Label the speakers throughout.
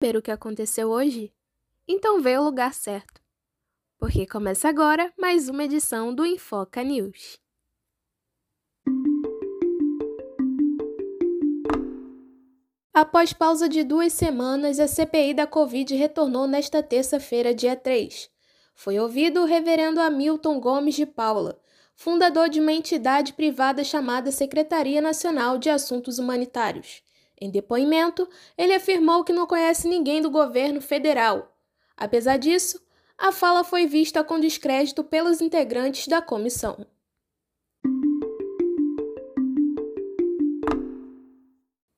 Speaker 1: saber o que aconteceu hoje? Então vê o lugar certo. Porque começa agora mais uma edição do Infoca News. Após pausa de duas semanas, a CPI da Covid retornou nesta terça-feira, dia 3. Foi ouvido o reverendo Hamilton Gomes de Paula, fundador de uma entidade privada chamada Secretaria Nacional de Assuntos Humanitários. Em depoimento, ele afirmou que não conhece ninguém do governo federal. Apesar disso, a fala foi vista com descrédito pelos integrantes da comissão.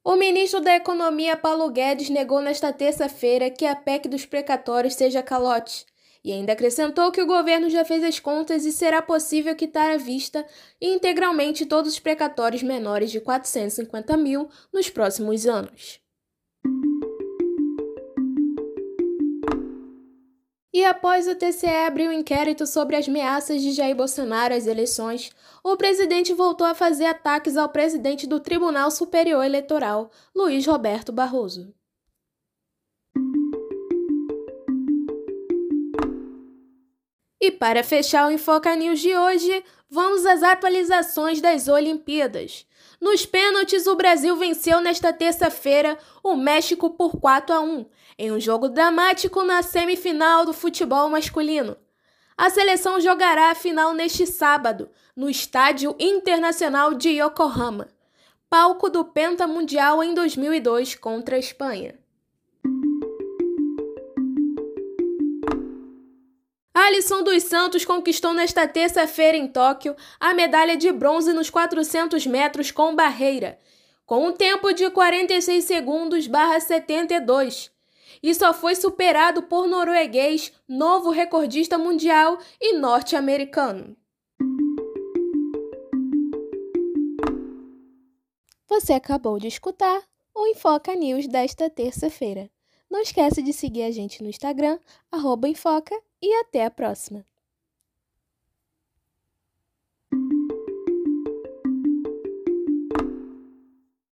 Speaker 1: O ministro da Economia Paulo Guedes negou nesta terça-feira que a PEC dos precatórios seja calote e ainda acrescentou que o governo já fez as contas e será possível quitar à vista integralmente todos os precatórios menores de 450 mil nos próximos anos. E após o TCE abrir um inquérito sobre as ameaças de Jair Bolsonaro às eleições, o presidente voltou a fazer ataques ao presidente do Tribunal Superior Eleitoral, Luiz Roberto Barroso. E para fechar o Infoca News de hoje, vamos às atualizações das Olimpíadas. Nos pênaltis, o Brasil venceu nesta terça-feira o México por 4 a 1, em um jogo dramático na semifinal do futebol masculino. A seleção jogará a final neste sábado, no Estádio Internacional de Yokohama, palco do Penta Mundial em 2002 contra a Espanha. Alisson dos Santos conquistou nesta terça-feira em Tóquio a medalha de bronze nos 400 metros com barreira, com um tempo de 46 segundos 72 e só foi superado por norueguês, novo recordista mundial e norte-americano. Você acabou de escutar o Infoca News desta terça-feira. Não esqueça de seguir a gente no Instagram, arroba Enfoca, e até a próxima!